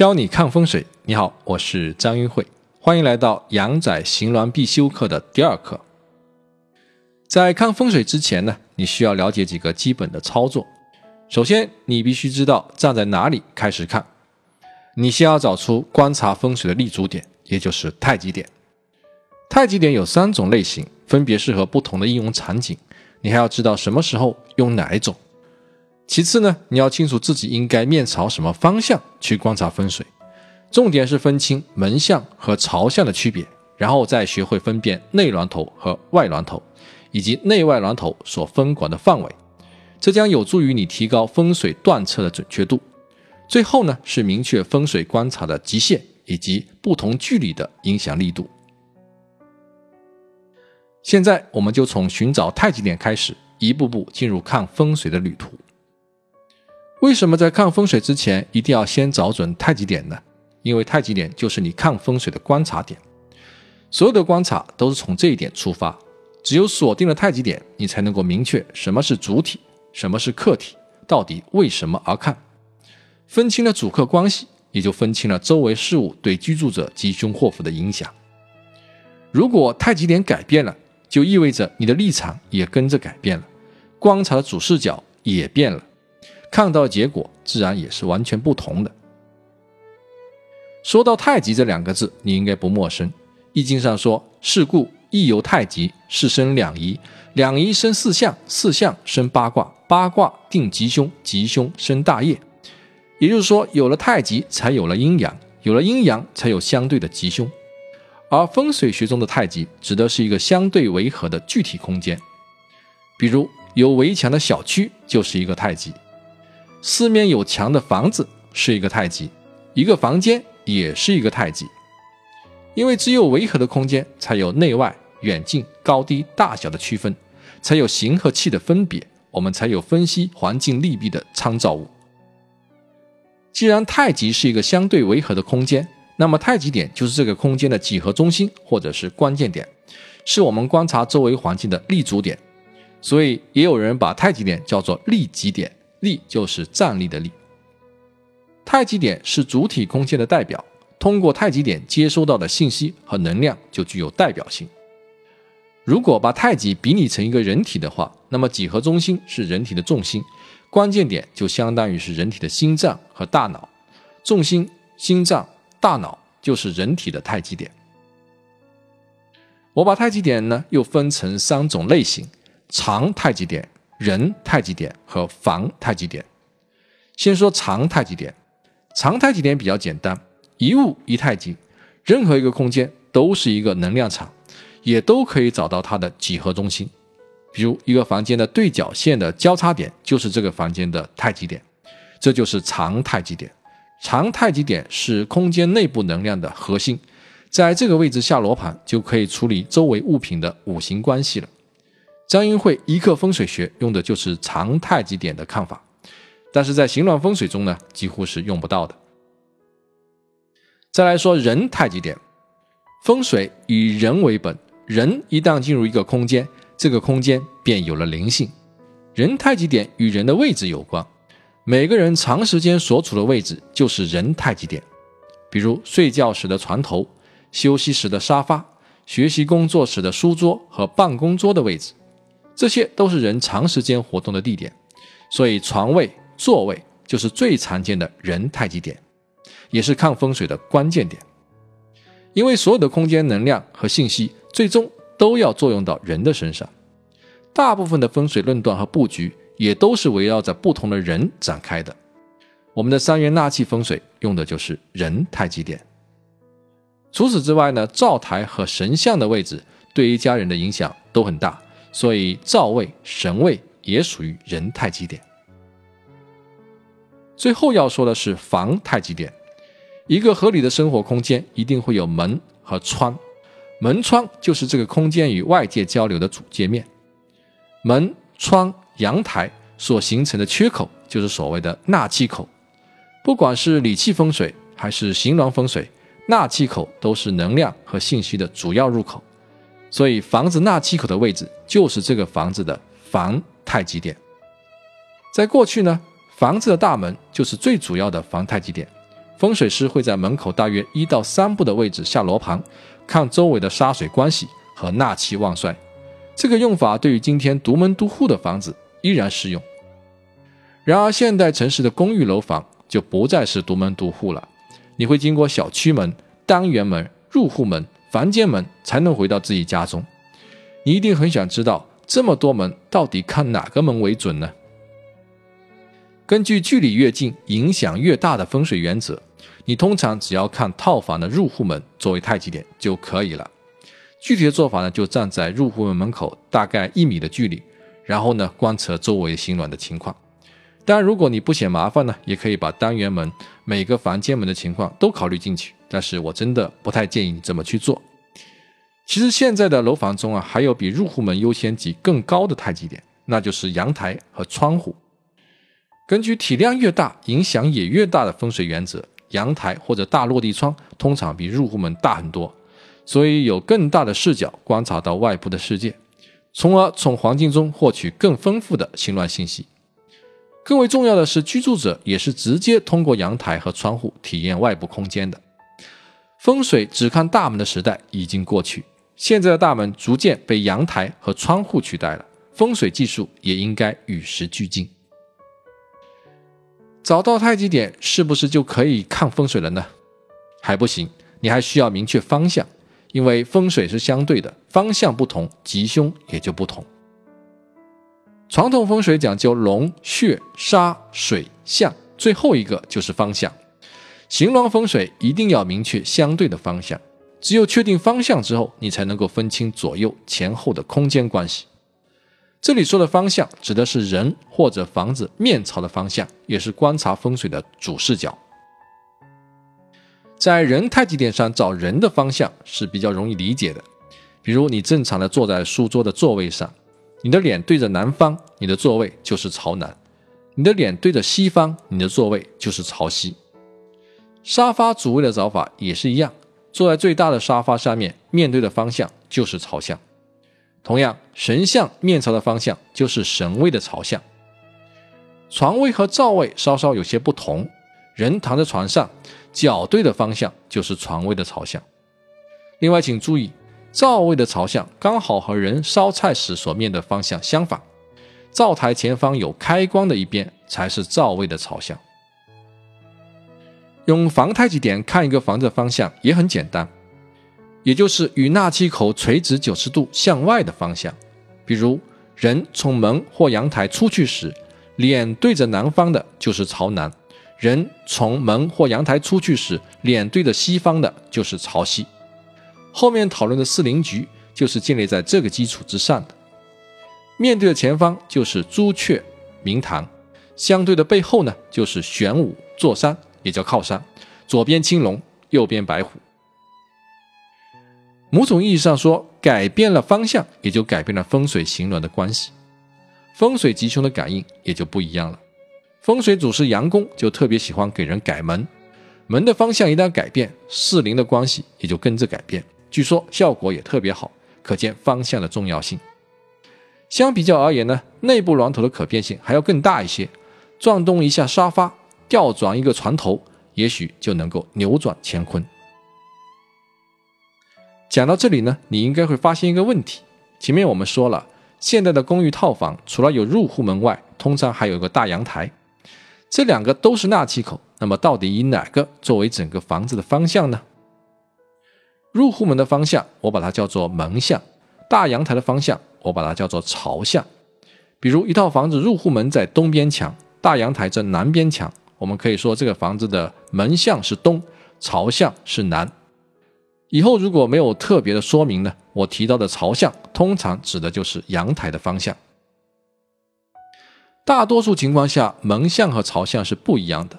教你看风水。你好，我是张云慧，欢迎来到阳宅行鸾必修课的第二课。在看风水之前呢，你需要了解几个基本的操作。首先，你必须知道站在哪里开始看。你先要找出观察风水的立足点，也就是太极点。太极点有三种类型，分别适合不同的应用场景。你还要知道什么时候用哪一种。其次呢，你要清楚自己应该面朝什么方向去观察风水，重点是分清门向和朝向的区别，然后再学会分辨内峦头和外峦头，以及内外峦头所分管的范围，这将有助于你提高风水断测的准确度。最后呢，是明确风水观察的极限以及不同距离的影响力度。现在我们就从寻找太极点开始，一步步进入看风水的旅途。为什么在看风水之前一定要先找准太极点呢？因为太极点就是你看风水的观察点，所有的观察都是从这一点出发。只有锁定了太极点，你才能够明确什么是主体，什么是客体，到底为什么而看。分清了主客关系，也就分清了周围事物对居住者吉凶祸福的影响。如果太极点改变了，就意味着你的立场也跟着改变了，观察的主视角也变了。看到的结果自然也是完全不同的。说到太极这两个字，你应该不陌生。易经上说：“是故易由太极，是生两仪，两仪生四象，四象生八卦，八卦定吉凶，吉凶生大业。”也就是说，有了太极，才有了阴阳，有了阴阳，才有相对的吉凶。而风水学中的太极，指的是一个相对维和的具体空间。比如，有围墙的小区就是一个太极。四面有墙的房子是一个太极，一个房间也是一个太极，因为只有维和的空间，才有内外、远近、高低、大小的区分，才有形和气的分别，我们才有分析环境利弊的参照物。既然太极是一个相对维和的空间，那么太极点就是这个空间的几何中心或者是关键点，是我们观察周围环境的立足点，所以也有人把太极点叫做立极点。力就是站立的力。太极点是主体空间的代表，通过太极点接收到的信息和能量就具有代表性。如果把太极比拟成一个人体的话，那么几何中心是人体的重心，关键点就相当于是人体的心脏和大脑，重心、心脏、大脑就是人体的太极点。我把太极点呢又分成三种类型：长太极点。人太极点和房太极点，先说长太极点。长太极点比较简单，一物一太极，任何一个空间都是一个能量场，也都可以找到它的几何中心。比如一个房间的对角线的交叉点就是这个房间的太极点，这就是长太极点。长太极点是空间内部能量的核心，在这个位置下罗盘就可以处理周围物品的五行关系了。张英会一课风水学用的就是长太极点的看法，但是在行乱风水中呢，几乎是用不到的。再来说人太极点，风水以人为本，人一旦进入一个空间，这个空间便有了灵性。人太极点与人的位置有关，每个人长时间所处的位置就是人太极点，比如睡觉时的床头、休息时的沙发、学习工作时的书桌和办公桌的位置。这些都是人长时间活动的地点，所以床位、座位就是最常见的人太极点，也是看风水的关键点。因为所有的空间能量和信息最终都要作用到人的身上，大部分的风水论断和布局也都是围绕着不同的人展开的。我们的三元纳气风水用的就是人太极点。除此之外呢，灶台和神像的位置对一家人的影响都很大。所以灶位、神位也属于人太极点。最后要说的是房太极点。一个合理的生活空间一定会有门和窗，门窗就是这个空间与外界交流的主界面。门窗、阳台所形成的缺口就是所谓的纳气口。不管是理气风水还是形峦风水，纳气口都是能量和信息的主要入口。所以房子纳气口的位置就是这个房子的房太极点。在过去呢，房子的大门就是最主要的房太极点，风水师会在门口大约一到三步的位置下罗盘，看周围的沙水关系和纳气旺衰。这个用法对于今天独门独户的房子依然适用。然而，现代城市的公寓楼房就不再是独门独户了，你会经过小区门、单元门、入户门、房间门才能回到自己家中。你一定很想知道，这么多门到底看哪个门为准呢？根据距离越近，影响越大的风水原则，你通常只要看套房的入户门作为太极点就可以了。具体的做法呢，就站在入户门门口大概一米的距离，然后呢观测周围形峦的情况。当然，如果你不嫌麻烦呢，也可以把单元门每个房间门的情况都考虑进去。但是我真的不太建议你这么去做。其实现在的楼房中啊，还有比入户门优先级更高的太极点，那就是阳台和窗户。根据体量越大，影响也越大的风水原则，阳台或者大落地窗通常比入户门大很多。所以有更大的视角观察到外部的世界，从而从环境中获取更丰富的心乱信息。更为重要的是，居住者也是直接通过阳台和窗户体验外部空间的。风水只看大门的时代已经过去，现在的大门逐渐被阳台和窗户取代了，风水技术也应该与时俱进。找到太极点是不是就可以看风水了呢？还不行，你还需要明确方向。因为风水是相对的，方向不同，吉凶也就不同。传统风水讲究龙、穴、杀、水、象，最后一个就是方向。形峦风水一定要明确相对的方向，只有确定方向之后，你才能够分清左右前后的空间关系。这里说的方向，指的是人或者房子面朝的方向，也是观察风水的主视角。在人太极点上找人的方向是比较容易理解的，比如你正常的坐在书桌的座位上，你的脸对着南方，你的座位就是朝南；你的脸对着西方，你的座位就是朝西。沙发主位的找法也是一样，坐在最大的沙发下面，面对的方向就是朝向。同样，神像面朝的方向就是神位的朝向。床位和灶位稍稍有些不同，人躺在床上。脚对的方向就是床位的朝向。另外，请注意，灶位的朝向刚好和人烧菜时所面的方向相反。灶台前方有开光的一边才是灶位的朝向。用房太极点看一个房子的方向也很简单，也就是与纳气口垂直九十度向外的方向。比如，人从门或阳台出去时，脸对着南方的，就是朝南。人从门或阳台出去时，脸对着西方的，就是朝西。后面讨论的四灵局就是建立在这个基础之上的。面对的前方就是朱雀明堂，相对的背后呢，就是玄武坐山，也叫靠山。左边青龙，右边白虎。某种意义上说，改变了方向，也就改变了风水形轮的关系，风水吉凶的感应也就不一样了。风水祖师杨公就特别喜欢给人改门，门的方向一旦改变，四邻的关系也就跟着改变。据说效果也特别好，可见方向的重要性。相比较而言呢，内部峦头的可变性还要更大一些。转动一下沙发，调转一个船头，也许就能够扭转乾坤。讲到这里呢，你应该会发现一个问题：前面我们说了，现在的公寓套房除了有入户门外，通常还有个大阳台。这两个都是纳气口，那么到底以哪个作为整个房子的方向呢？入户门的方向，我把它叫做门向；大阳台的方向，我把它叫做朝向。比如一套房子入户门在东边墙，大阳台在南边墙，我们可以说这个房子的门向是东，朝向是南。以后如果没有特别的说明呢，我提到的朝向通常指的就是阳台的方向。大多数情况下，门向和朝向是不一样的。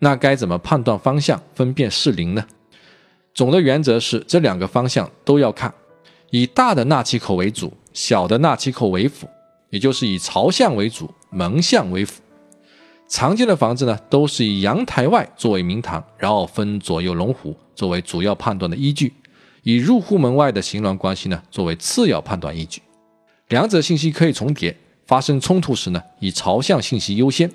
那该怎么判断方向、分辨是邻呢？总的原则是，这两个方向都要看，以大的纳气口为主，小的纳气口为辅，也就是以朝向为主，门向为辅。常见的房子呢，都是以阳台外作为明堂，然后分左右龙虎作为主要判断的依据，以入户门外的形峦关系呢作为次要判断依据，两者信息可以重叠。发生冲突时呢，以朝向信息优先。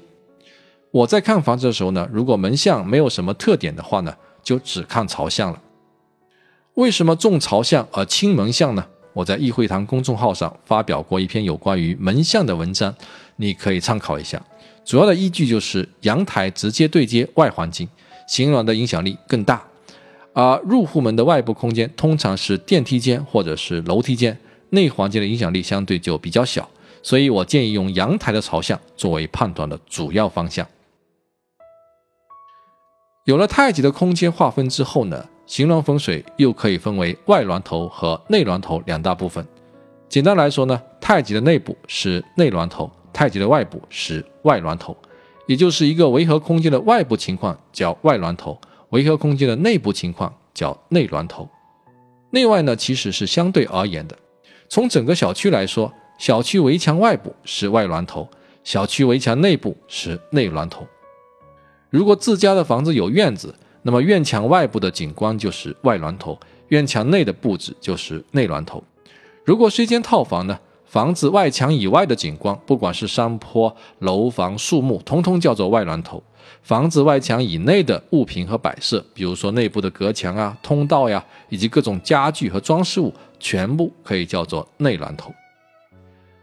我在看房子的时候呢，如果门向没有什么特点的话呢，就只看朝向了。为什么重朝向而轻门向呢？我在议会堂公众号上发表过一篇有关于门向的文章，你可以参考一下。主要的依据就是阳台直接对接外环境，形峦的影响力更大。而入户门的外部空间通常是电梯间或者是楼梯间，内环境的影响力相对就比较小。所以我建议用阳台的朝向作为判断的主要方向。有了太极的空间划分之后呢？形峦风水又可以分为外峦头和内峦头两大部分。简单来说呢，太极的内部是内峦头，太极的外部是外峦头，也就是一个维和空间的外部情况叫外峦头，维和空间的内部情况叫内峦头。内外呢其实是相对而言的。从整个小区来说，小区围墙外部是外峦头，小区围墙内部是内峦头。如果自家的房子有院子，那么院墙外部的景观就是外峦头，院墙内的布置就是内峦头。如果是一间套房呢，房子外墙以外的景观，不管是山坡、楼房、树木，通通叫做外峦头。房子外墙以内的物品和摆设，比如说内部的隔墙啊、通道呀，以及各种家具和装饰物，全部可以叫做内峦头。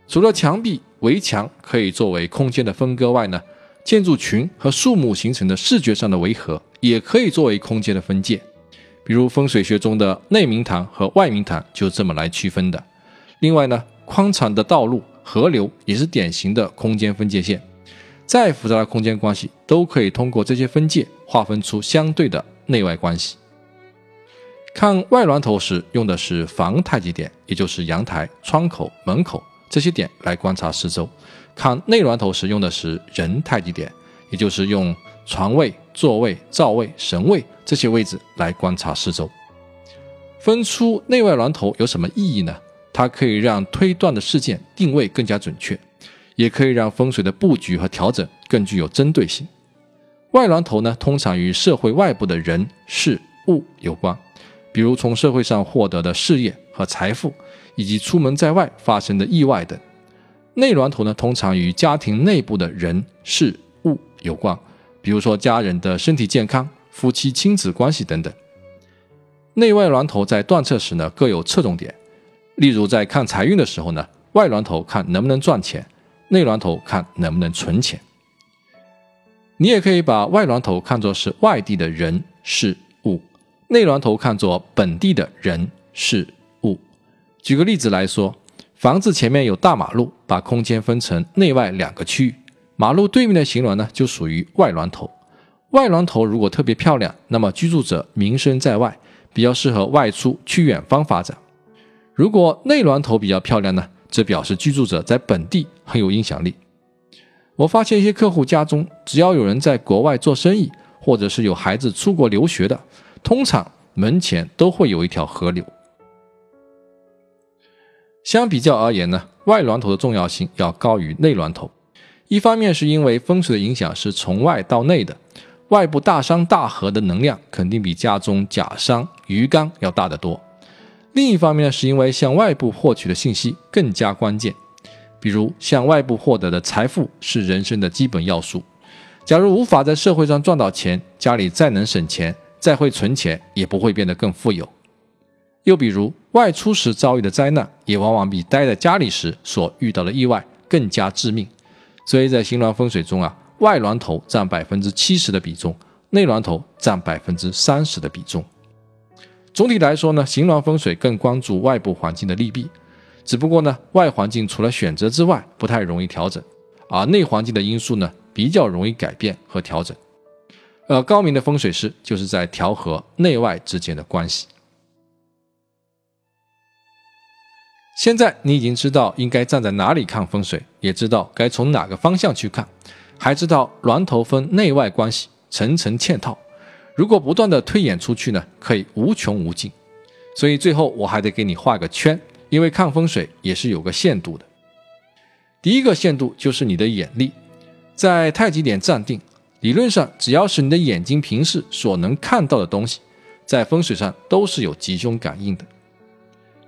除了墙壁、围墙可以作为空间的分割外呢，建筑群和树木形成的视觉上的围合。也可以作为空间的分界，比如风水学中的内明堂和外明堂就这么来区分的。另外呢，宽敞的道路、河流也是典型的空间分界线。再复杂的空间关系，都可以通过这些分界划分出相对的内外关系。看外峦头时，用的是房太极点，也就是阳台、窗口、门口这些点来观察四周；看内峦头时，用的是人太极点，也就是用。床位、座位、灶位、神位这些位置来观察四周，分出内外峦头有什么意义呢？它可以让推断的事件定位更加准确，也可以让风水的布局和调整更具有针对性。外峦头呢，通常与社会外部的人事物有关，比如从社会上获得的事业和财富，以及出门在外发生的意外等。内峦头呢，通常与家庭内部的人事物有关。比如说家人的身体健康、夫妻亲子关系等等。内外峦头在断测时呢各有侧重点，例如在看财运的时候呢，外峦头看能不能赚钱，内峦头看能不能存钱。你也可以把外峦头看作是外地的人事物，内峦头看作本地的人事物。举个例子来说，房子前面有大马路，把空间分成内外两个区域。马路对面的行峦呢，就属于外峦头。外峦头如果特别漂亮，那么居住者名声在外，比较适合外出去远方发展。如果内峦头比较漂亮呢，则表示居住者在本地很有影响力。我发现一些客户家中，只要有人在国外做生意，或者是有孩子出国留学的，通常门前都会有一条河流。相比较而言呢，外峦头的重要性要高于内峦头。一方面是因为风水的影响是从外到内的，外部大山大河的能量肯定比家中假山鱼缸要大得多。另一方面呢，是因为向外部获取的信息更加关键，比如向外部获得的财富是人生的基本要素。假如无法在社会上赚到钱，家里再能省钱，再会存钱，也不会变得更富有。又比如外出时遭遇的灾难，也往往比待在家里时所遇到的意外更加致命。所以在新峦风水中啊，外峦头占百分之七十的比重，内峦头占百分之三十的比重。总体来说呢，新峦风水更关注外部环境的利弊，只不过呢，外环境除了选择之外不太容易调整，而内环境的因素呢比较容易改变和调整。而高明的风水师就是在调和内外之间的关系。现在你已经知道应该站在哪里看风水，也知道该从哪个方向去看，还知道峦头分内外关系，层层嵌套。如果不断的推演出去呢，可以无穷无尽。所以最后我还得给你画个圈，因为看风水也是有个限度的。第一个限度就是你的眼力，在太极点站定，理论上只要是你的眼睛平视所能看到的东西，在风水上都是有吉凶感应的。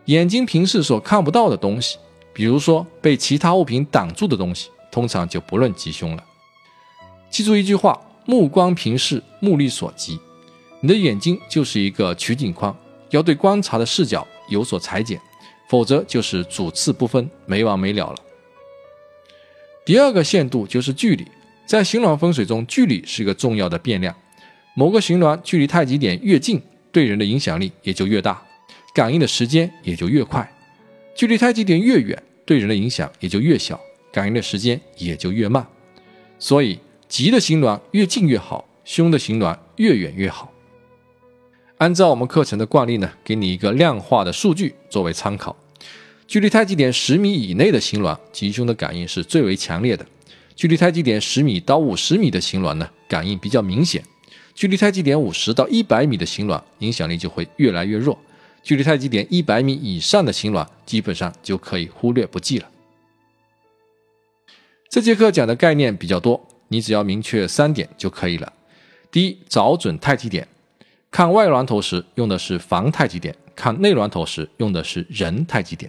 眼睛平视所看不到的东西，比如说被其他物品挡住的东西，通常就不论吉凶了。记住一句话：目光平视，目力所及。你的眼睛就是一个取景框，要对观察的视角有所裁剪，否则就是主次不分，没完没了了。第二个限度就是距离，在形峦风水中，距离是一个重要的变量。某个形峦距离太极点越近，对人的影响力也就越大，感应的时间也就越快；距离太极点越远，对人的影响也就越小，感应的时间也就越慢。所以。吉的形峦越近越好，凶的形峦越远越好。按照我们课程的惯例呢，给你一个量化的数据作为参考：距离太极点十米以内的形峦，吉凶的感应是最为强烈的；距离太极点十米到五十米的形峦呢，感应比较明显；距离太极点五十到一百米的形峦，影响力就会越来越弱；距离太极点一百米以上的形峦，基本上就可以忽略不计了。这节课讲的概念比较多。你只要明确三点就可以了。第一，找准太极点，看外峦头时用的是房太极点，看内峦头时用的是人太极点。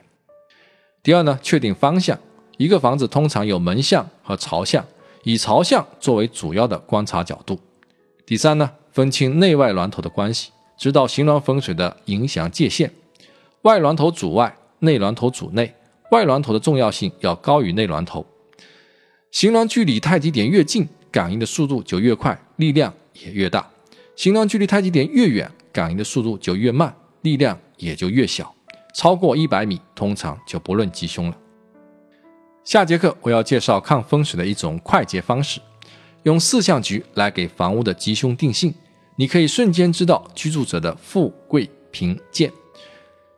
第二呢，确定方向，一个房子通常有门向和朝向，以朝向作为主要的观察角度。第三呢，分清内外峦头的关系，知道形峦风水的影响界限，外峦头主外，内峦头主内，外峦头的重要性要高于内峦头。形峦距离太极点越近，感应的速度就越快，力量也越大；形峦距离太极点越远，感应的速度就越慢，力量也就越小。超过一百米，通常就不论吉凶了。下节课我要介绍看风水的一种快捷方式，用四象局来给房屋的吉凶定性，你可以瞬间知道居住者的富贵贫贱。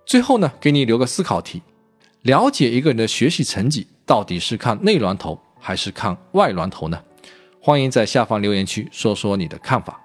最后呢，给你留个思考题：了解一个人的学习成绩，到底是看内峦头？还是看外峦头呢？欢迎在下方留言区说说你的看法。